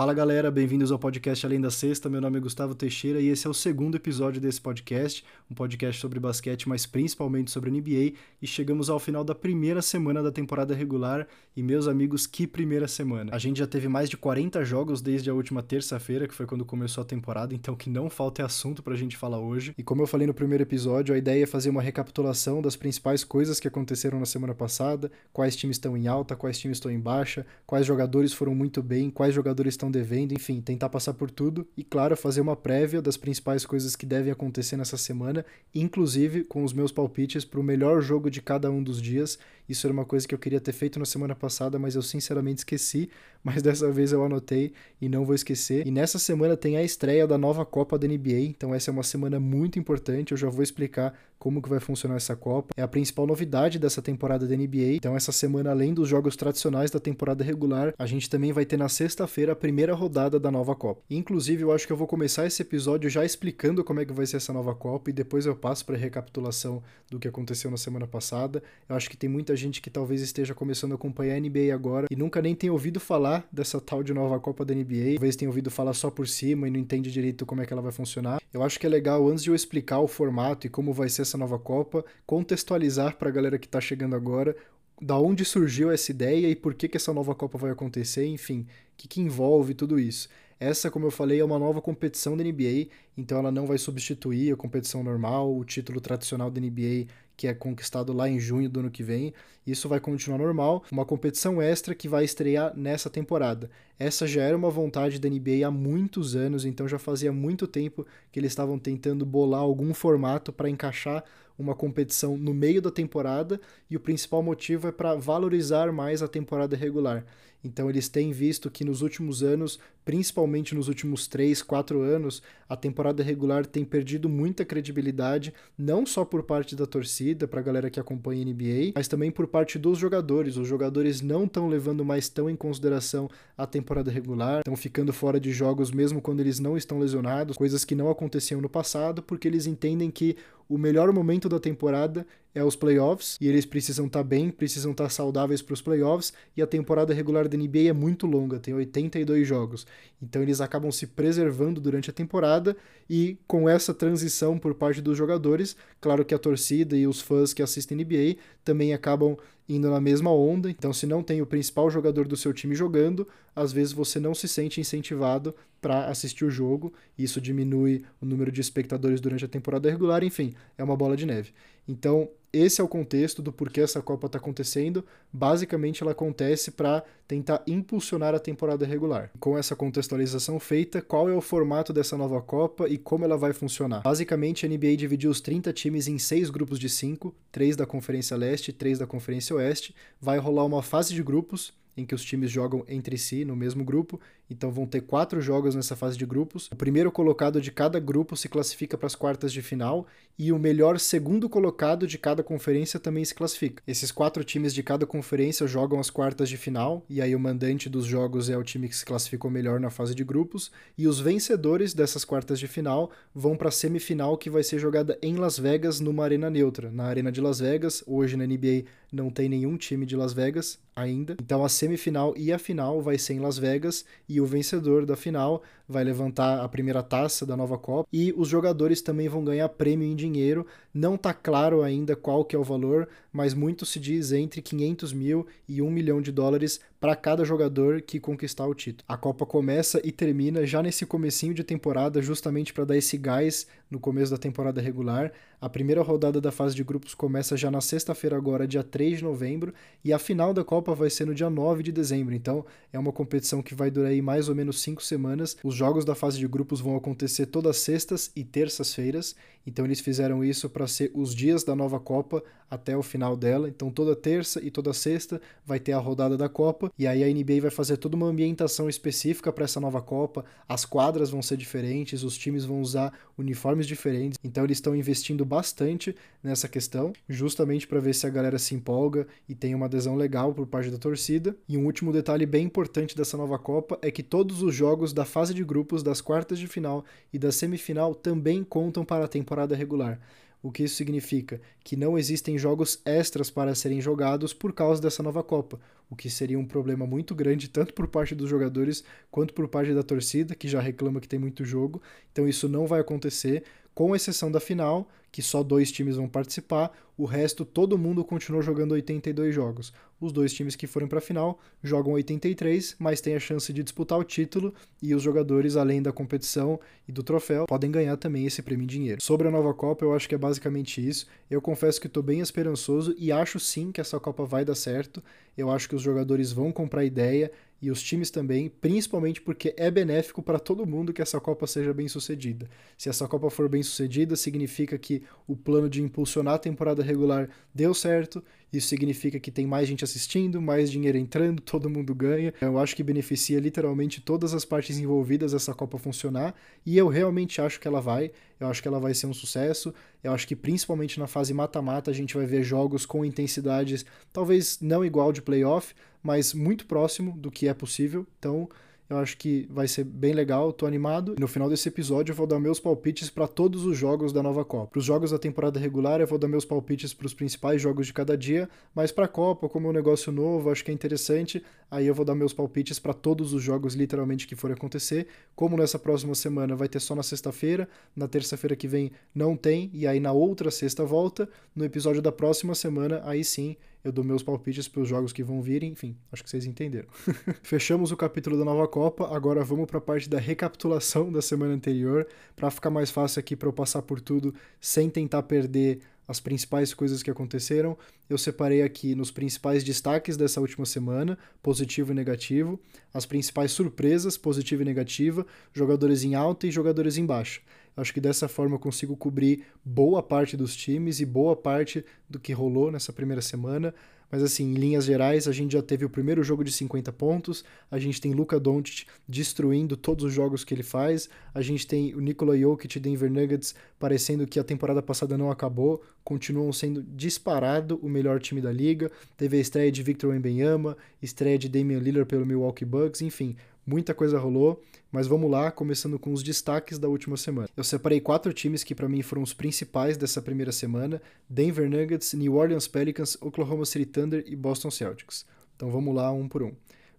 Fala galera, bem-vindos ao podcast Além da Sexta. Meu nome é Gustavo Teixeira e esse é o segundo episódio desse podcast, um podcast sobre basquete, mas principalmente sobre NBA. E chegamos ao final da primeira semana da temporada regular. E meus amigos, que primeira semana! A gente já teve mais de 40 jogos desde a última terça-feira, que foi quando começou a temporada, então que não falta é assunto pra gente falar hoje. E como eu falei no primeiro episódio, a ideia é fazer uma recapitulação das principais coisas que aconteceram na semana passada, quais times estão em alta, quais times estão em baixa, quais jogadores foram muito bem, quais jogadores estão devendo, enfim, tentar passar por tudo e, claro, fazer uma prévia das principais coisas que devem acontecer nessa semana, inclusive com os meus palpites para o melhor jogo de cada um dos dias. Isso era uma coisa que eu queria ter feito na semana passada, mas eu sinceramente esqueci. Mas dessa vez eu anotei e não vou esquecer. E nessa semana tem a estreia da nova Copa da NBA, então essa é uma semana muito importante. Eu já vou explicar como que vai funcionar essa Copa. É a principal novidade dessa temporada da NBA. Então essa semana, além dos jogos tradicionais da temporada regular, a gente também vai ter na sexta-feira a primeira rodada da nova Copa. Inclusive, eu acho que eu vou começar esse episódio já explicando como é que vai ser essa nova Copa e depois eu passo para a recapitulação do que aconteceu na semana passada. Eu acho que tem muita gente que talvez esteja começando a acompanhar a NBA agora e nunca nem tenha ouvido falar dessa tal de nova Copa da NBA. Talvez tenha ouvido falar só por cima e não entende direito como é que ela vai funcionar. Eu acho que é legal, antes de eu explicar o formato e como vai ser essa nova Copa, contextualizar para a galera que está chegando agora da onde surgiu essa ideia e por que, que essa nova Copa vai acontecer, enfim, o que, que envolve tudo isso. Essa, como eu falei, é uma nova competição da NBA, então ela não vai substituir a competição normal, o título tradicional da NBA que é conquistado lá em junho do ano que vem. Isso vai continuar normal, uma competição extra que vai estrear nessa temporada. Essa já era uma vontade da NBA há muitos anos, então já fazia muito tempo que eles estavam tentando bolar algum formato para encaixar uma competição no meio da temporada, e o principal motivo é para valorizar mais a temporada regular. Então eles têm visto que nos últimos anos, principalmente nos últimos 3, 4 anos, a temporada regular tem perdido muita credibilidade, não só por parte da torcida, para a galera que acompanha a NBA, mas também por parte dos jogadores. Os jogadores não estão levando mais tão em consideração a temporada regular, estão ficando fora de jogos mesmo quando eles não estão lesionados, coisas que não aconteciam no passado, porque eles entendem que o melhor momento da temporada é os playoffs e eles precisam estar tá bem, precisam estar tá saudáveis para os playoffs e a temporada regular da NBA é muito longa, tem 82 jogos. Então eles acabam se preservando durante a temporada e com essa transição por parte dos jogadores, claro que a torcida e os fãs que assistem NBA também acabam indo na mesma onda. Então, se não tem o principal jogador do seu time jogando, às vezes você não se sente incentivado para assistir o jogo. Isso diminui o número de espectadores durante a temporada regular. Enfim, é uma bola de neve. Então, esse é o contexto do porquê essa Copa está acontecendo. Basicamente, ela acontece para tentar impulsionar a temporada regular. Com essa contextualização feita, qual é o formato dessa nova Copa e como ela vai funcionar? Basicamente, a NBA dividiu os 30 times em seis grupos de cinco, três da Conferência Leste e três da Conferência Oeste. Vai rolar uma fase de grupos em que os times jogam entre si no mesmo grupo. Então vão ter quatro jogos nessa fase de grupos. O primeiro colocado de cada grupo se classifica para as quartas de final e o melhor segundo colocado de cada conferência também se classifica. Esses quatro times de cada conferência jogam as quartas de final e aí o mandante dos jogos é o time que se classificou melhor na fase de grupos e os vencedores dessas quartas de final vão para a semifinal que vai ser jogada em Las Vegas numa arena neutra, na arena de Las Vegas. Hoje na NBA não tem nenhum time de Las Vegas ainda. Então a semifinal e a final vai ser em Las Vegas e o vencedor da final vai levantar a primeira taça da nova Copa e os jogadores também vão ganhar prêmio em dinheiro. Não tá claro ainda qual que é o valor, mas muito se diz entre 500 mil e 1 milhão de dólares para cada jogador que conquistar o título. A Copa começa e termina já nesse comecinho de temporada, justamente para dar esse gás no começo da temporada regular. A primeira rodada da fase de grupos começa já na sexta-feira agora, dia 3 de novembro, e a final da Copa vai ser no dia 9 de dezembro. Então, é uma competição que vai durar aí mais ou menos cinco semanas. Os jogos da fase de grupos vão acontecer todas sextas e terças-feiras. Então, eles fizeram isso para ser os dias da nova Copa até o final dela. Então, toda terça e toda sexta vai ter a rodada da Copa. E aí a NBA vai fazer toda uma ambientação específica para essa nova Copa. As quadras vão ser diferentes, os times vão usar uniformes diferentes. Então, eles estão investindo bastante nessa questão, justamente para ver se a galera se empolga e tem uma adesão legal por parte da torcida. E um último detalhe bem importante dessa nova Copa é que todos os jogos da fase de grupos, das quartas de final e da semifinal também contam para a temporada regular. O que isso significa? Que não existem jogos extras para serem jogados por causa dessa nova Copa, o que seria um problema muito grande tanto por parte dos jogadores quanto por parte da torcida, que já reclama que tem muito jogo. Então isso não vai acontecer com exceção da final, que só dois times vão participar, o resto todo mundo continuou jogando 82 jogos. Os dois times que forem para a final jogam 83, mas têm a chance de disputar o título e os jogadores, além da competição e do troféu, podem ganhar também esse prêmio em dinheiro. Sobre a nova Copa, eu acho que é basicamente isso. Eu confesso que estou bem esperançoso e acho sim que essa Copa vai dar certo. Eu acho que os jogadores vão comprar ideia e os times também, principalmente porque é benéfico para todo mundo que essa Copa seja bem sucedida. Se essa Copa for bem sucedida, significa que o plano de impulsionar a temporada regular deu certo, isso significa que tem mais gente assistindo, mais dinheiro entrando, todo mundo ganha. Eu acho que beneficia literalmente todas as partes envolvidas essa Copa funcionar, e eu realmente acho que ela vai. Eu acho que ela vai ser um sucesso. Eu acho que principalmente na fase mata-mata a gente vai ver jogos com intensidades talvez não igual de playoff, mas muito próximo do que é possível. Então, eu acho que vai ser bem legal, tô animado. no final desse episódio eu vou dar meus palpites para todos os jogos da nova Copa. Para os jogos da temporada regular eu vou dar meus palpites para os principais jogos de cada dia, mas para a Copa, como é um negócio novo, acho que é interessante, aí eu vou dar meus palpites para todos os jogos literalmente que forem acontecer. Como nessa próxima semana vai ter só na sexta-feira, na terça-feira que vem não tem, e aí na outra sexta volta, no episódio da próxima semana, aí sim eu dou meus palpites para os jogos que vão vir, enfim, acho que vocês entenderam. Fechamos o capítulo da nova Copa, agora vamos para a parte da recapitulação da semana anterior, para ficar mais fácil aqui para eu passar por tudo sem tentar perder as principais coisas que aconteceram. Eu separei aqui nos principais destaques dessa última semana, positivo e negativo, as principais surpresas, positiva e negativa, jogadores em alta e jogadores em baixa. Acho que dessa forma eu consigo cobrir boa parte dos times e boa parte do que rolou nessa primeira semana. Mas assim, em linhas gerais, a gente já teve o primeiro jogo de 50 pontos, a gente tem Luka Doncic destruindo todos os jogos que ele faz, a gente tem o Nikola Jokic e Denver Nuggets parecendo que a temporada passada não acabou, continuam sendo disparado o melhor time da liga. Teve a estreia de Victor Wembanyama, estreia de Damian Lillard pelo Milwaukee Bucks, enfim, muita coisa rolou, mas vamos lá, começando com os destaques da última semana. Eu separei quatro times que para mim foram os principais dessa primeira semana: Denver Nuggets, New Orleans Pelicans, Oklahoma City Thunder e Boston Celtics. Então vamos lá, um por um.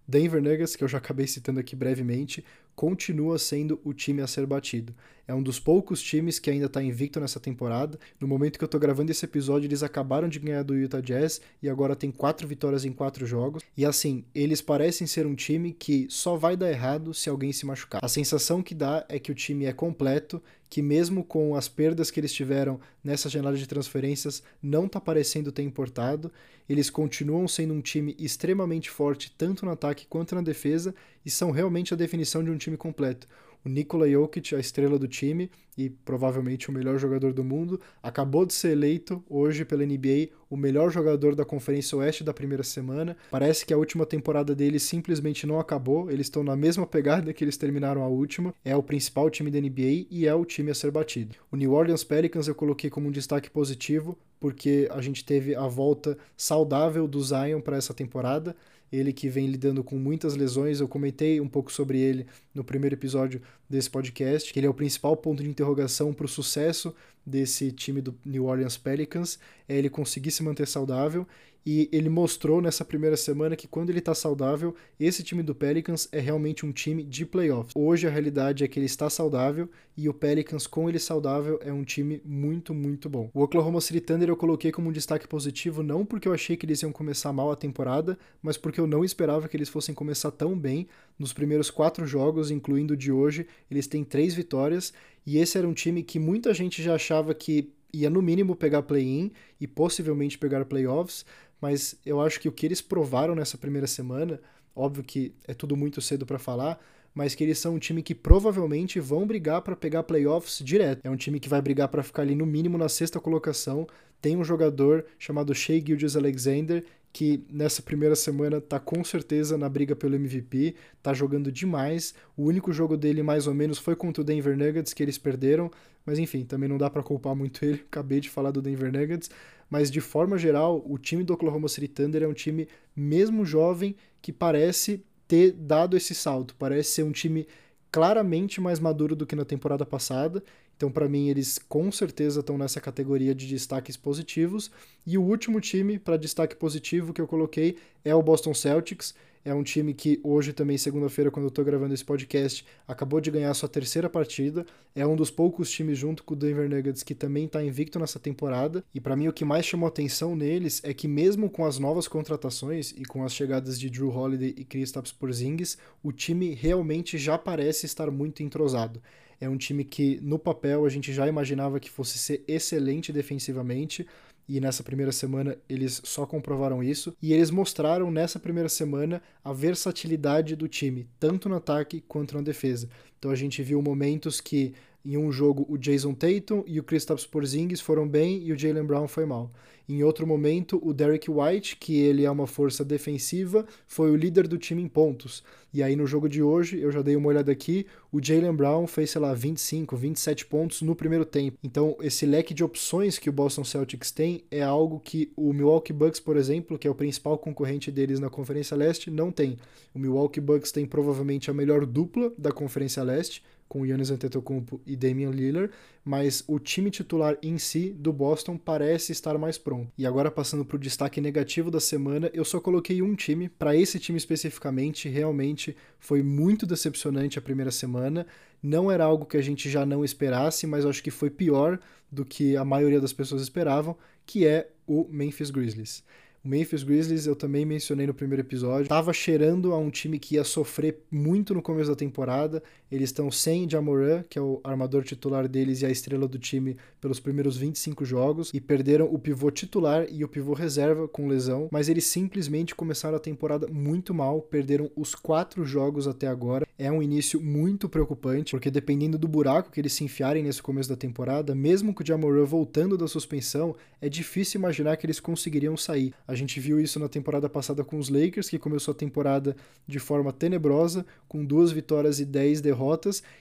Denver Nuggets, que eu já acabei citando aqui brevemente, continua sendo o time a ser batido. É um dos poucos times que ainda está invicto nessa temporada. No momento que eu estou gravando esse episódio, eles acabaram de ganhar do Utah Jazz e agora tem quatro vitórias em quatro jogos. E assim, eles parecem ser um time que só vai dar errado se alguém se machucar. A sensação que dá é que o time é completo, que mesmo com as perdas que eles tiveram nessa janela de transferências, não está parecendo ter importado. Eles continuam sendo um time extremamente forte, tanto no ataque quanto na defesa, e são realmente a definição de um time completo. O Nikola Jokic, a estrela do time e provavelmente o melhor jogador do mundo, acabou de ser eleito hoje pela NBA o melhor jogador da Conferência Oeste da primeira semana. Parece que a última temporada dele simplesmente não acabou, eles estão na mesma pegada que eles terminaram a última. É o principal time da NBA e é o time a ser batido. O New Orleans Pelicans eu coloquei como um destaque positivo, porque a gente teve a volta saudável do Zion para essa temporada ele que vem lidando com muitas lesões. Eu comentei um pouco sobre ele no primeiro episódio desse podcast, que ele é o principal ponto de interrogação para o sucesso desse time do New Orleans Pelicans, é ele conseguir se manter saudável e ele mostrou nessa primeira semana que quando ele está saudável, esse time do Pelicans é realmente um time de playoffs. Hoje a realidade é que ele está saudável e o Pelicans com ele saudável é um time muito, muito bom. O Oklahoma City Thunder eu coloquei como um destaque positivo não porque eu achei que eles iam começar mal a temporada, mas porque eu não esperava que eles fossem começar tão bem. Nos primeiros quatro jogos, incluindo o de hoje, eles têm três vitórias e esse era um time que muita gente já achava que ia no mínimo pegar play-in e possivelmente pegar playoffs, mas eu acho que o que eles provaram nessa primeira semana, óbvio que é tudo muito cedo para falar, mas que eles são um time que provavelmente vão brigar para pegar playoffs direto. É um time que vai brigar para ficar ali no mínimo na sexta colocação. Tem um jogador chamado Shea Gildas Alexander que nessa primeira semana tá com certeza na briga pelo MVP, tá jogando demais. O único jogo dele mais ou menos foi contra o Denver Nuggets que eles perderam, mas enfim, também não dá para culpar muito ele. Acabei de falar do Denver Nuggets, mas de forma geral, o time do Oklahoma City Thunder é um time mesmo jovem que parece ter dado esse salto, parece ser um time claramente mais maduro do que na temporada passada. Então, para mim, eles com certeza estão nessa categoria de destaques positivos. E o último time para destaque positivo que eu coloquei é o Boston Celtics. É um time que hoje também, segunda-feira, quando eu estou gravando esse podcast, acabou de ganhar sua terceira partida. É um dos poucos times junto com o Denver Nuggets que também está invicto nessa temporada. E para mim o que mais chamou atenção neles é que mesmo com as novas contratações e com as chegadas de Drew Holiday e Kristaps Porzingis, o time realmente já parece estar muito entrosado. É um time que no papel a gente já imaginava que fosse ser excelente defensivamente, e nessa primeira semana eles só comprovaram isso. E eles mostraram nessa primeira semana a versatilidade do time, tanto no ataque quanto na defesa. Então a gente viu momentos que em um jogo o Jason Tatum e o Kristaps Porzingis foram bem e o Jalen Brown foi mal. Em outro momento, o Derek White, que ele é uma força defensiva, foi o líder do time em pontos. E aí no jogo de hoje, eu já dei uma olhada aqui, o Jalen Brown fez, sei lá, 25, 27 pontos no primeiro tempo. Então, esse leque de opções que o Boston Celtics tem é algo que o Milwaukee Bucks, por exemplo, que é o principal concorrente deles na Conferência Leste, não tem. O Milwaukee Bucks tem provavelmente a melhor dupla da Conferência Leste, com Giannis Antetokounmpo e Damian Lillard, mas o time titular em si do Boston parece estar mais pronto. E agora passando para o destaque negativo da semana, eu só coloquei um time, para esse time especificamente, realmente foi muito decepcionante a primeira semana. Não era algo que a gente já não esperasse, mas acho que foi pior do que a maioria das pessoas esperavam, que é o Memphis Grizzlies. O Memphis Grizzlies eu também mencionei no primeiro episódio. Tava cheirando a um time que ia sofrer muito no começo da temporada. Eles estão sem Jamoran, que é o armador titular deles e a estrela do time pelos primeiros 25 jogos e perderam o pivô titular e o pivô reserva com lesão, mas eles simplesmente começaram a temporada muito mal, perderam os quatro jogos até agora. É um início muito preocupante, porque dependendo do buraco que eles se enfiarem nesse começo da temporada, mesmo com o Jamoran voltando da suspensão, é difícil imaginar que eles conseguiriam sair. A gente viu isso na temporada passada com os Lakers, que começou a temporada de forma tenebrosa, com duas vitórias e dez derrotas,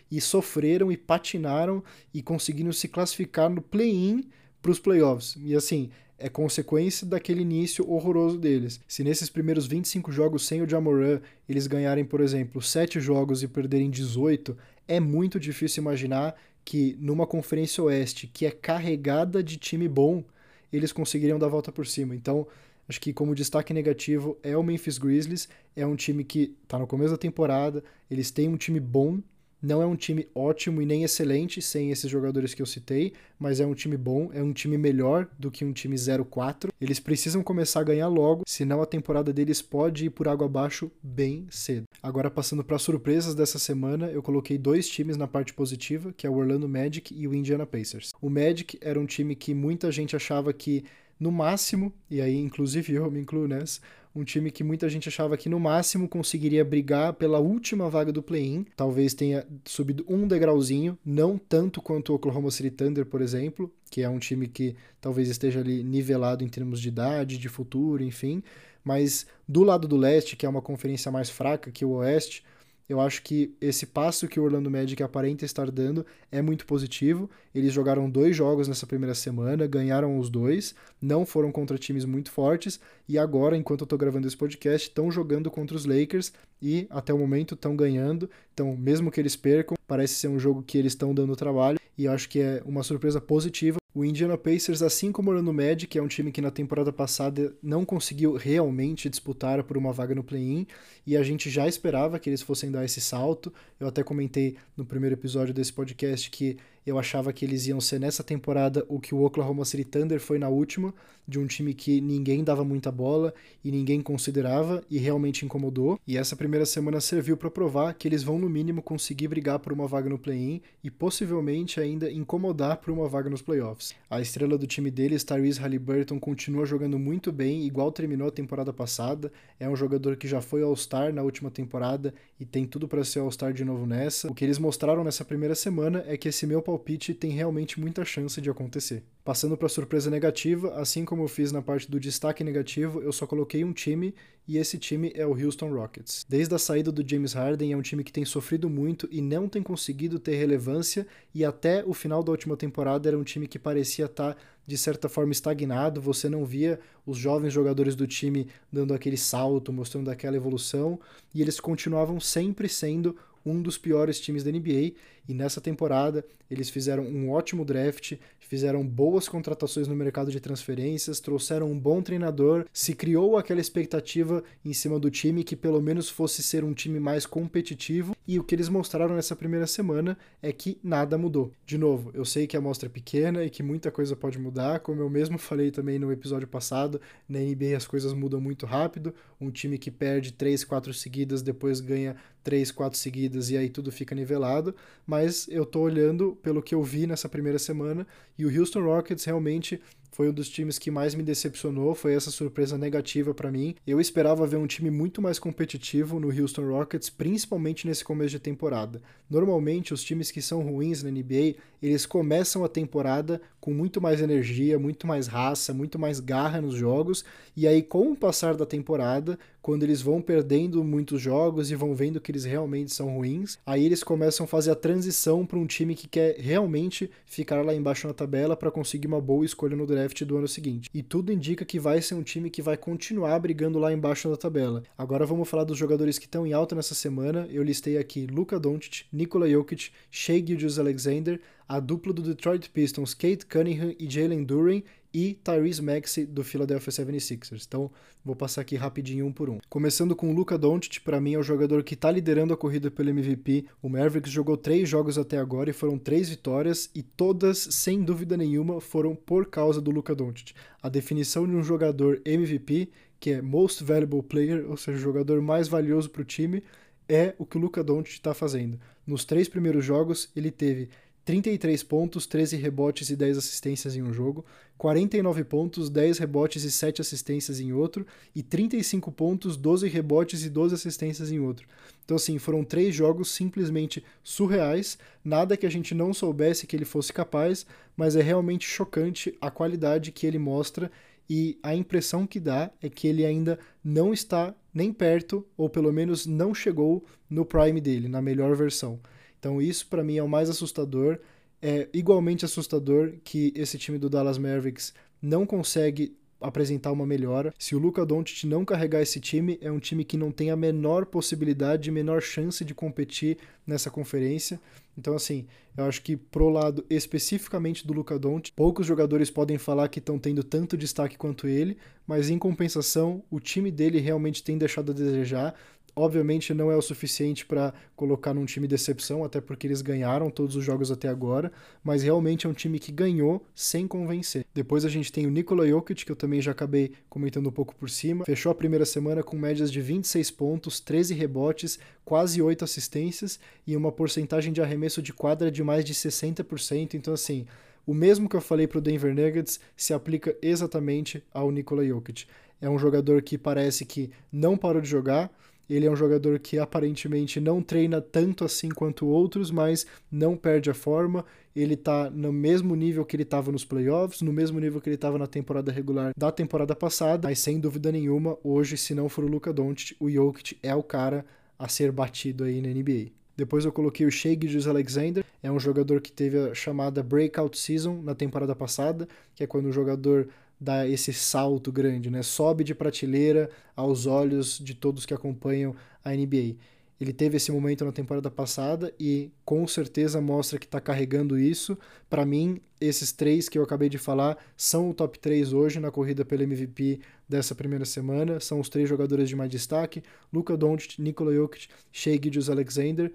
e sofreram e patinaram e conseguiram se classificar no play-in para os playoffs. E assim, é consequência daquele início horroroso deles. Se nesses primeiros 25 jogos sem o Jamoran eles ganharem, por exemplo, 7 jogos e perderem 18, é muito difícil imaginar que numa conferência oeste que é carregada de time bom, eles conseguiriam dar a volta por cima. Então, Acho que como destaque negativo é o Memphis Grizzlies, é um time que está no começo da temporada, eles têm um time bom, não é um time ótimo e nem excelente sem esses jogadores que eu citei, mas é um time bom, é um time melhor do que um time 0-4. Eles precisam começar a ganhar logo, senão a temporada deles pode ir por água abaixo bem cedo. Agora passando para surpresas dessa semana, eu coloquei dois times na parte positiva, que é o Orlando Magic e o Indiana Pacers. O Magic era um time que muita gente achava que no máximo, e aí inclusive eu me incluo nessa, um time que muita gente achava que no máximo conseguiria brigar pela última vaga do play-in, talvez tenha subido um degrauzinho, não tanto quanto o Oklahoma City Thunder, por exemplo, que é um time que talvez esteja ali nivelado em termos de idade, de futuro, enfim, mas do lado do leste, que é uma conferência mais fraca que o oeste, eu acho que esse passo que o Orlando Magic aparenta estar dando é muito positivo. Eles jogaram dois jogos nessa primeira semana, ganharam os dois, não foram contra times muito fortes, e agora, enquanto eu estou gravando esse podcast, estão jogando contra os Lakers e até o momento estão ganhando. Então, mesmo que eles percam, parece ser um jogo que eles estão dando trabalho, e acho que é uma surpresa positiva o Indiana Pacers, assim como o Orlando Magic, é um time que na temporada passada não conseguiu realmente disputar por uma vaga no play-in, e a gente já esperava que eles fossem dar esse salto. Eu até comentei no primeiro episódio desse podcast que eu achava que eles iam ser nessa temporada o que o Oklahoma City Thunder foi na última, de um time que ninguém dava muita bola e ninguém considerava e realmente incomodou. E essa primeira semana serviu para provar que eles vão no mínimo conseguir brigar por uma vaga no play-in e possivelmente ainda incomodar por uma vaga nos playoffs. A estrela do time deles, Tyrese Halliburton, continua jogando muito bem, igual terminou a temporada passada. É um jogador que já foi All-Star na última temporada e tem tudo para ser All-Star de novo nessa. O que eles mostraram nessa primeira semana é que esse meu palpite tem realmente muita chance de acontecer. Passando para a surpresa negativa, assim como eu fiz na parte do destaque negativo, eu só coloquei um time e esse time é o Houston Rockets. Desde a saída do James Harden, é um time que tem sofrido muito e não tem conseguido ter relevância, e até o final da última temporada era um time que parecia estar tá, de certa forma estagnado, você não via os jovens jogadores do time dando aquele salto, mostrando aquela evolução, e eles continuavam sempre sendo um dos piores times da NBA. E nessa temporada eles fizeram um ótimo draft, fizeram boas contratações no mercado de transferências, trouxeram um bom treinador, se criou aquela expectativa em cima do time que pelo menos fosse ser um time mais competitivo. E o que eles mostraram nessa primeira semana é que nada mudou. De novo, eu sei que a amostra é pequena e que muita coisa pode mudar, como eu mesmo falei também no episódio passado, na NBA as coisas mudam muito rápido. Um time que perde 3, 4 seguidas, depois ganha 3, 4 seguidas e aí tudo fica nivelado. Mas eu tô olhando pelo que eu vi nessa primeira semana e o Houston Rockets realmente foi um dos times que mais me decepcionou, foi essa surpresa negativa para mim. Eu esperava ver um time muito mais competitivo no Houston Rockets, principalmente nesse começo de temporada. Normalmente, os times que são ruins na NBA, eles começam a temporada com muito mais energia, muito mais raça, muito mais garra nos jogos, e aí com o passar da temporada, quando eles vão perdendo muitos jogos e vão vendo que eles realmente são ruins, aí eles começam a fazer a transição para um time que quer realmente ficar lá embaixo na tabela para conseguir uma boa escolha no draft do ano seguinte. E tudo indica que vai ser um time que vai continuar brigando lá embaixo na tabela. Agora vamos falar dos jogadores que estão em alta nessa semana. Eu listei aqui Luka Doncic, Nikola Jokic, Shea Gilgeous-Alexander, a dupla do Detroit Pistons, Kate Cunningham e Jalen Duren, e Tyrese Maxey do Philadelphia 76ers. Então, vou passar aqui rapidinho um por um. Começando com o Luka Doncic, para mim é o jogador que está liderando a corrida pelo MVP. O Mavericks jogou três jogos até agora e foram três vitórias e todas, sem dúvida nenhuma, foram por causa do Luka Doncic. A definição de um jogador MVP, que é Most Valuable Player, ou seja, o jogador mais valioso para o time, é o que o Luka Doncic está fazendo. Nos três primeiros jogos, ele teve 33 pontos, 13 rebotes e 10 assistências em um jogo, 49 pontos, 10 rebotes e 7 assistências em outro, e 35 pontos, 12 rebotes e 12 assistências em outro. Então, assim, foram três jogos simplesmente surreais, nada que a gente não soubesse que ele fosse capaz, mas é realmente chocante a qualidade que ele mostra e a impressão que dá é que ele ainda não está nem perto, ou pelo menos não chegou no prime dele, na melhor versão. Então isso para mim é o mais assustador. É igualmente assustador que esse time do Dallas Mavericks não consegue apresentar uma melhora. Se o Luca Doncic não carregar esse time, é um time que não tem a menor possibilidade, menor chance de competir nessa conferência. Então, assim, eu acho que pro lado especificamente do Luca Doncic, poucos jogadores podem falar que estão tendo tanto destaque quanto ele, mas em compensação, o time dele realmente tem deixado a desejar. Obviamente não é o suficiente para colocar num time decepção, até porque eles ganharam todos os jogos até agora, mas realmente é um time que ganhou sem convencer. Depois a gente tem o Nikola Jokic, que eu também já acabei comentando um pouco por cima. Fechou a primeira semana com médias de 26 pontos, 13 rebotes, quase 8 assistências e uma porcentagem de arremesso de quadra de mais de 60%. Então, assim, o mesmo que eu falei para o Denver Nuggets se aplica exatamente ao Nikola Jokic. É um jogador que parece que não parou de jogar, ele é um jogador que aparentemente não treina tanto assim quanto outros, mas não perde a forma. Ele tá no mesmo nível que ele estava nos playoffs, no mesmo nível que ele estava na temporada regular da temporada passada, mas sem dúvida nenhuma, hoje, se não for o Luka Doncic, o Jokic é o cara a ser batido aí na NBA. Depois eu coloquei o Shea Gilgeous Alexander, é um jogador que teve a chamada breakout season na temporada passada, que é quando o jogador dá esse salto grande, né? Sobe de prateleira aos olhos de todos que acompanham a NBA. Ele teve esse momento na temporada passada e com certeza mostra que está carregando isso. Para mim, esses três que eu acabei de falar são o top 3 hoje na corrida pelo MVP dessa primeira semana. São os três jogadores de mais destaque: Luka Doncic, Nikola Jokic, Shea Gilgeous-Alexander.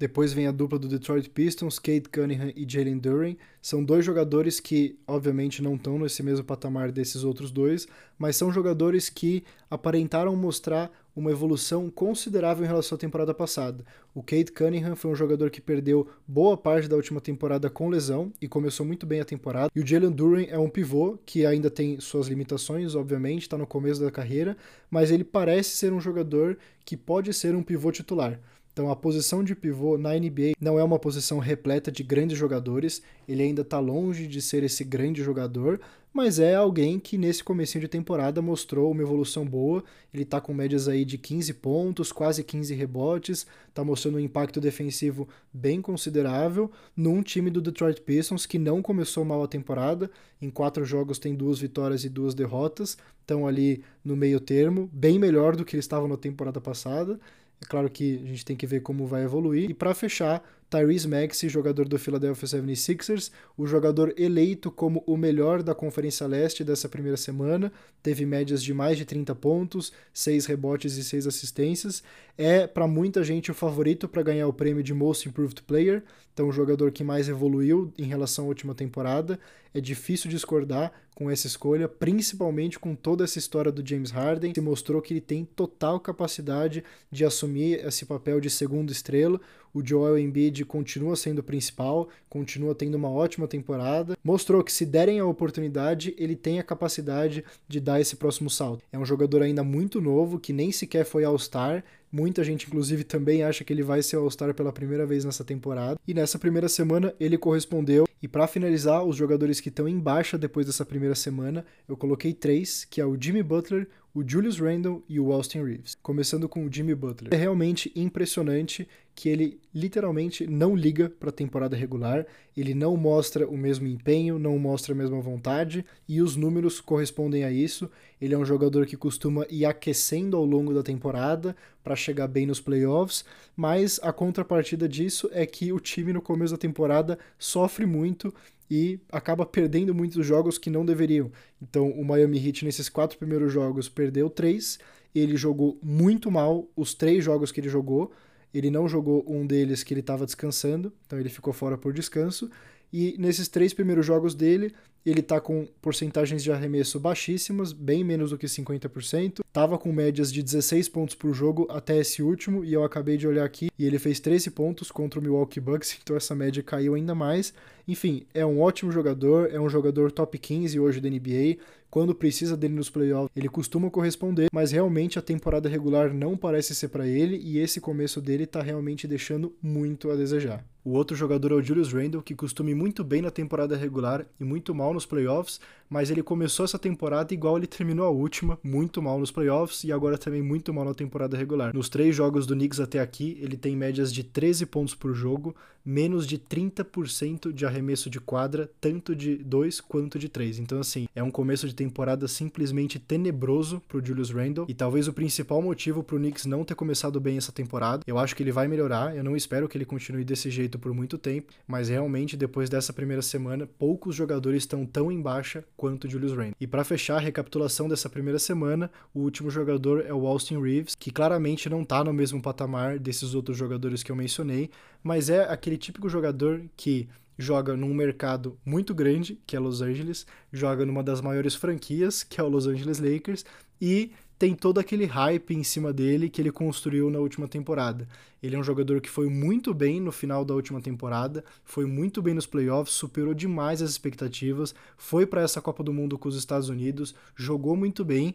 Depois vem a dupla do Detroit Pistons, Kate Cunningham e Jalen Duren. São dois jogadores que, obviamente, não estão nesse mesmo patamar desses outros dois, mas são jogadores que aparentaram mostrar uma evolução considerável em relação à temporada passada. O Kate Cunningham foi um jogador que perdeu boa parte da última temporada com lesão e começou muito bem a temporada. E o Jalen Duren é um pivô que ainda tem suas limitações, obviamente, está no começo da carreira, mas ele parece ser um jogador que pode ser um pivô titular. Então a posição de pivô na NBA não é uma posição repleta de grandes jogadores, ele ainda está longe de ser esse grande jogador, mas é alguém que nesse comecinho de temporada mostrou uma evolução boa, ele está com médias aí de 15 pontos, quase 15 rebotes, está mostrando um impacto defensivo bem considerável num time do Detroit Pistons que não começou mal a temporada, em quatro jogos tem duas vitórias e duas derrotas, estão ali no meio termo, bem melhor do que eles estavam na temporada passada, É claro que a gente tem que ver como vai evoluir. E para fechar, Tyrese Maxey, jogador do Philadelphia 76ers, o jogador eleito como o melhor da Conferência Leste dessa primeira semana, teve médias de mais de 30 pontos, 6 rebotes e 6 assistências. É para muita gente o favorito para ganhar o prêmio de Most Improved Player, então o jogador que mais evoluiu em relação à última temporada. É difícil discordar com essa escolha, principalmente com toda essa história do James Harden, que mostrou que ele tem total capacidade de assumir esse papel de segundo estrela. O Joel Embiid continua sendo o principal, continua tendo uma ótima temporada. Mostrou que se derem a oportunidade, ele tem a capacidade de dar esse próximo salto. É um jogador ainda muito novo, que nem sequer foi All-Star, Muita gente, inclusive, também acha que ele vai ser All-Star pela primeira vez nessa temporada. E nessa primeira semana ele correspondeu. E para finalizar, os jogadores que estão em baixa depois dessa primeira semana, eu coloquei três, que é o Jimmy Butler, o Julius Randle e o Austin Reeves. Começando com o Jimmy Butler. É realmente impressionante que ele literalmente não liga para a temporada regular, ele não mostra o mesmo empenho, não mostra a mesma vontade e os números correspondem a isso. Ele é um jogador que costuma ir aquecendo ao longo da temporada para chegar bem nos playoffs, mas a contrapartida disso é que o time no começo da temporada sofre muito e acaba perdendo muitos jogos que não deveriam. Então, o Miami Heat, nesses quatro primeiros jogos, perdeu três. Ele jogou muito mal os três jogos que ele jogou. Ele não jogou um deles que ele estava descansando, então ele ficou fora por descanso. E nesses três primeiros jogos dele, ele tá com porcentagens de arremesso baixíssimas, bem menos do que 50%. Tava com médias de 16 pontos por jogo até esse último, e eu acabei de olhar aqui e ele fez 13 pontos contra o Milwaukee Bucks, então essa média caiu ainda mais. Enfim, é um ótimo jogador, é um jogador top 15 hoje da NBA. Quando precisa dele nos playoffs, ele costuma corresponder, mas realmente a temporada regular não parece ser para ele e esse começo dele tá realmente deixando muito a desejar. O outro jogador é o Julius Randle, que costuma muito bem na temporada regular e muito mal nos playoffs, mas ele começou essa temporada igual ele terminou a última, muito mal nos playoffs e agora também muito mal na temporada regular. Nos três jogos do Knicks até aqui, ele tem médias de 13 pontos por jogo, menos de 30% de arremesso de quadra, tanto de 2 quanto de 3. Então, assim, é um começo de temporada simplesmente tenebroso pro Julius Randle e talvez o principal motivo pro Knicks não ter começado bem essa temporada. Eu acho que ele vai melhorar, eu não espero que ele continue desse jeito por muito tempo, mas realmente depois dessa primeira semana, poucos jogadores estão tão em baixa quanto Julius Randle. E para fechar a recapitulação dessa primeira semana, o último jogador é o Austin Reeves, que claramente não tá no mesmo patamar desses outros jogadores que eu mencionei, mas é aquele típico jogador que joga num mercado muito grande, que é Los Angeles, joga numa das maiores franquias, que é o Los Angeles Lakers, e tem todo aquele hype em cima dele que ele construiu na última temporada. Ele é um jogador que foi muito bem no final da última temporada, foi muito bem nos playoffs, superou demais as expectativas, foi para essa Copa do Mundo com os Estados Unidos, jogou muito bem,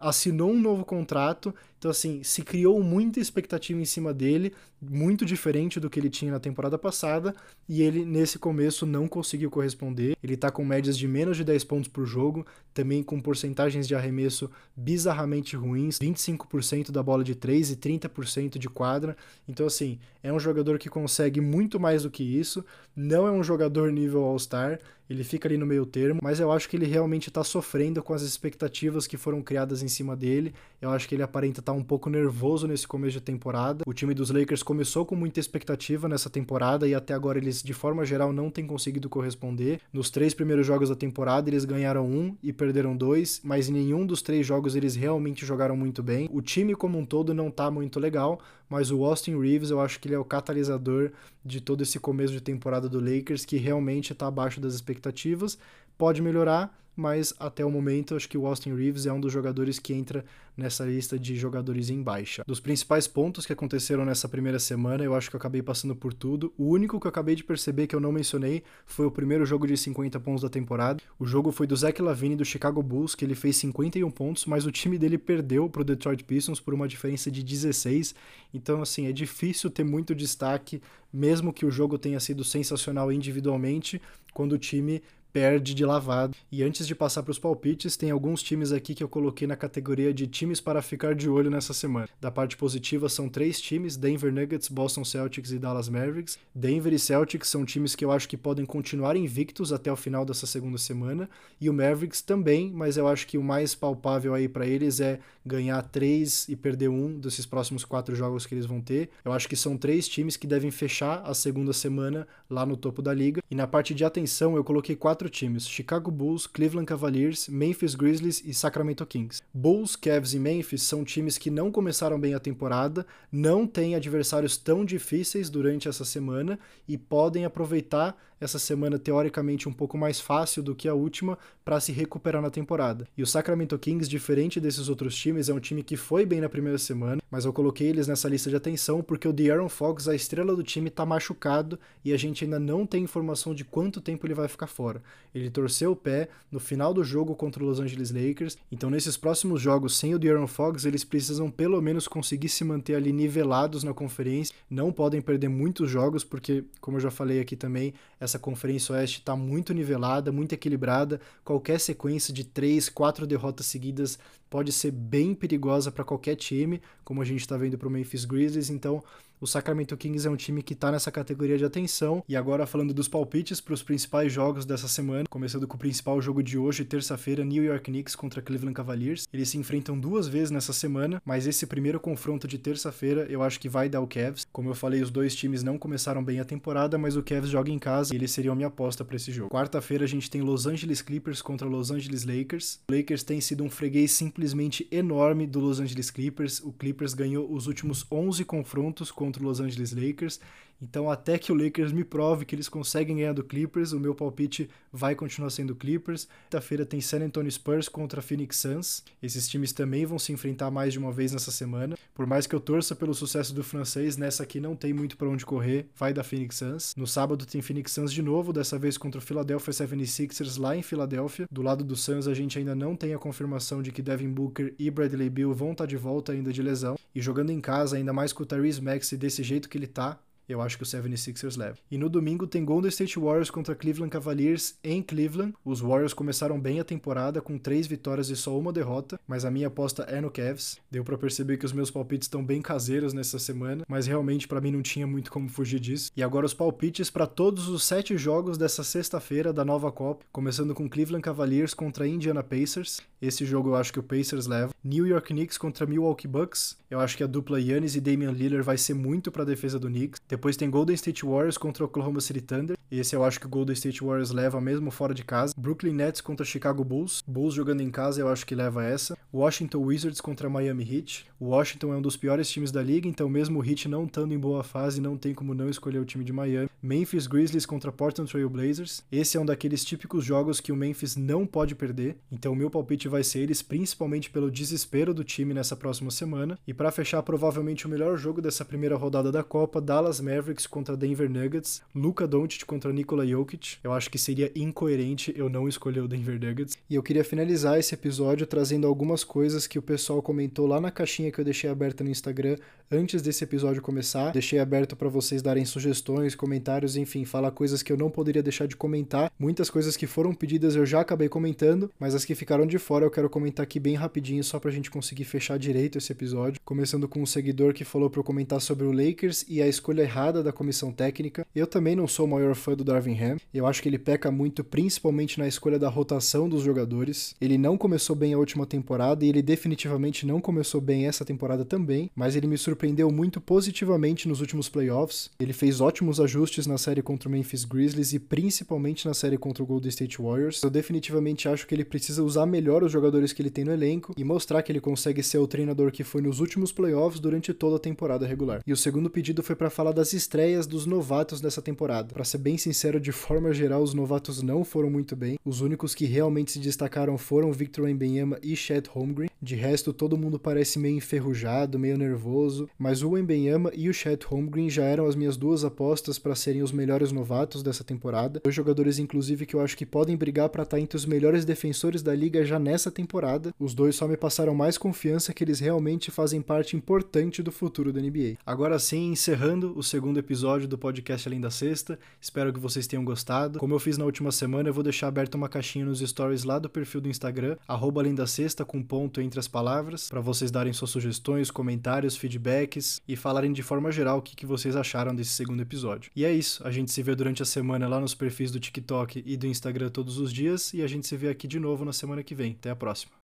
assinou um novo contrato então, assim, se criou muita expectativa em cima dele, muito diferente do que ele tinha na temporada passada, e ele, nesse começo, não conseguiu corresponder. Ele tá com médias de menos de 10 pontos por jogo, também com porcentagens de arremesso bizarramente ruins, 25% da bola de 3 e 30% de quadra. Então, assim, é um jogador que consegue muito mais do que isso, não é um jogador nível All-Star, ele fica ali no meio termo, mas eu acho que ele realmente está sofrendo com as expectativas que foram criadas em cima dele. Eu acho que ele aparenta estar tá um pouco nervoso nesse começo de temporada. O time dos Lakers começou com muita expectativa nessa temporada e até agora eles, de forma geral, não têm conseguido corresponder. Nos três primeiros jogos da temporada, eles ganharam um e perderam dois, mas em nenhum dos três jogos eles realmente jogaram muito bem. O time como um todo não tá muito legal, mas o Austin Reeves eu acho que ele é o catalisador de todo esse começo de temporada do Lakers, que realmente está abaixo das expectativas. Pode melhorar, mas até o momento acho que o Austin Reeves é um dos jogadores que entra nessa lista de jogadores em baixa. Dos principais pontos que aconteceram nessa primeira semana, eu acho que eu acabei passando por tudo. O único que eu acabei de perceber que eu não mencionei foi o primeiro jogo de 50 pontos da temporada. O jogo foi do Zach Lavine do Chicago Bulls, que ele fez 51 pontos, mas o time dele perdeu para o Detroit Pistons por uma diferença de 16. Então, assim, é difícil ter muito destaque, mesmo que o jogo tenha sido sensacional individualmente, quando o time perde de lavada. E antes de passar para os palpites, tem alguns times aqui que eu coloquei na categoria de times para ficar de olho nessa semana. Da parte positiva são três times: Denver Nuggets, Boston Celtics e Dallas Mavericks. Denver e Celtics são times que eu acho que podem continuar invictos até o final dessa segunda semana, e o Mavericks também, mas eu acho que o mais palpável aí para eles é ganhar três e perder um desses próximos quatro jogos que eles vão ter. Eu acho que são três times que devem fechar a segunda semana lá no topo da liga. E na parte de atenção, eu coloquei quatro quatro times: Chicago Bulls, Cleveland Cavaliers, Memphis Grizzlies e Sacramento Kings. Bulls, Cavs e Memphis são times que não começaram bem a temporada, não têm adversários tão difíceis durante essa semana e podem aproveitar essa semana teoricamente um pouco mais fácil do que a última para se recuperar na temporada. E o Sacramento Kings, diferente desses outros times, é um time que foi bem na primeira semana, mas eu coloquei eles nessa lista de atenção porque o De'Aaron Fox, a estrela do time, está machucado e a gente ainda não tem informação de quanto tempo ele vai ficar fora. Ele torceu o pé no final do jogo contra o Los Angeles Lakers, então nesses próximos jogos sem o De'Aaron Fox, eles precisam pelo menos conseguir se manter ali nivelados na conferência, não podem perder muitos jogos porque, como eu já falei aqui também, essa Conferência Oeste está muito nivelada, muito equilibrada. Qualquer sequência de três, quatro derrotas seguidas pode ser bem perigosa para qualquer time, como a gente está vendo para o Memphis Grizzlies. Então, o Sacramento Kings é um time que está nessa categoria de atenção. E agora falando dos palpites para os principais jogos dessa semana, começando com o principal jogo de hoje, terça-feira, New York Knicks contra Cleveland Cavaliers. Eles se enfrentam duas vezes nessa semana, mas esse primeiro confronto de terça-feira eu acho que vai dar o Cavs. Como eu falei, os dois times não começaram bem a temporada, mas o Cavs joga em casa e eles seriam minha aposta para esse jogo. Quarta-feira a gente tem Los Angeles Clippers contra Los Angeles Lakers. O Lakers tem sido um freguês simplesmente enorme do Los Angeles Clippers. O Clippers ganhou os últimos 11 confrontos contra contra o Los Angeles Lakers. Então, até que o Lakers me prove que eles conseguem ganhar do Clippers, o meu palpite vai continuar sendo Clippers. Quinta-feira tem San Antonio Spurs contra Phoenix Suns. Esses times também vão se enfrentar mais de uma vez nessa semana. Por mais que eu torça pelo sucesso do francês, nessa aqui não tem muito para onde correr, vai da Phoenix Suns. No sábado tem Phoenix Suns de novo, dessa vez contra o Philadelphia 76ers lá em Filadélfia. Do lado do Suns a gente ainda não tem a confirmação de que Devin Booker e Bradley Beal vão estar tá de volta ainda de lesão. E jogando em casa, ainda mais com o Tyrese Maxey desse jeito que ele tá, eu acho que o 76ers leva. E no domingo tem Golden State Warriors contra Cleveland Cavaliers em Cleveland. Os Warriors começaram bem a temporada com três vitórias e só uma derrota, mas a minha aposta é no Cavs. Deu para perceber que os meus palpites estão bem caseiros nessa semana, mas realmente para mim não tinha muito como fugir disso. E agora os palpites para todos os sete jogos dessa sexta-feira da nova Copa, começando com Cleveland Cavaliers contra Indiana Pacers. Esse jogo eu acho que o Pacers leva. New York Knicks contra Milwaukee Bucks. Eu acho que a dupla Giannis e Damian Lillard vai ser muito para a defesa do Knicks. Depois tem Golden State Warriors contra Oklahoma City Thunder. Esse eu acho que o Golden State Warriors leva mesmo fora de casa. Brooklyn Nets contra Chicago Bulls. Bulls jogando em casa, eu acho que leva essa. Washington Wizards contra Miami Heat. O Washington é um dos piores times da liga, então mesmo o Heat não estando em boa fase, não tem como não escolher o time de Miami. Memphis Grizzlies contra Portland Trail Blazers. Esse é um daqueles típicos jogos que o Memphis não pode perder. Então meu palpite vai ser eles, principalmente pelo desespero do time nessa próxima semana. E para fechar, provavelmente o melhor jogo dessa primeira rodada da Copa, Dallas Mavericks contra Denver Nuggets, Luka Doncic contra Nikola Jokic. Eu acho que seria incoerente eu não escolher o Denver Nuggets. E eu queria finalizar esse episódio trazendo algumas coisas que o pessoal comentou lá na caixinha que eu deixei aberta no Instagram antes desse episódio começar. Deixei aberto para vocês darem sugestões, comentários, enfim, falar coisas que eu não poderia deixar de comentar. Muitas coisas que foram pedidas eu já acabei comentando, mas as que ficaram de fora eu quero comentar aqui bem rapidinho só pra gente conseguir fechar direito esse episódio. Começando com um seguidor que falou para eu comentar sobre o Lakers e a escolha errada da comissão técnica. Eu também não sou o maior fã do Darvin Ham. Eu acho que ele peca muito, principalmente na escolha da rotação dos jogadores. Ele não começou bem a última temporada e ele definitivamente não começou bem essa temporada também, mas ele me surpreendeu muito positivamente nos últimos playoffs. Ele fez ótimos ajustes na série contra o Memphis Grizzlies e principalmente na série contra o Golden State Warriors. Eu definitivamente acho que ele precisa usar melhor os jogadores que ele tem no elenco e mostrar que ele consegue ser o treinador que foi nos últimos playoffs durante toda a temporada regular. E o segundo pedido foi para falar das estreias dos novatos dessa temporada. Para ser bem sincero, de forma geral, os novatos não foram muito bem. Os únicos que realmente se destacaram foram Victor Wembanyama e Chet Holmgren. De resto, todo mundo parece meio enferrujado, meio nervoso, mas o Wembanyama e o Chet Holmgren já eram as minhas duas apostas para serem os melhores novatos dessa temporada. Dois jogadores, inclusive, que eu acho que podem brigar para estar tá entre os melhores defensores da liga já nessa nessa temporada, os dois só me passaram mais confiança que eles realmente fazem parte importante do futuro da NBA. Agora sim, encerrando o segundo episódio do podcast Além da Sexta, espero que vocês tenham gostado. Como eu fiz na última semana, eu vou deixar aberta uma caixinha nos stories lá do perfil do Instagram, Além da Sexta, com ponto entre as palavras, para vocês darem suas sugestões, comentários, feedbacks e falarem de forma geral o que, que vocês acharam desse segundo episódio. E é isso, a gente se vê durante a semana lá nos perfis do TikTok e do Instagram todos os dias e a gente se vê aqui de novo na semana que vem. Até a próxima.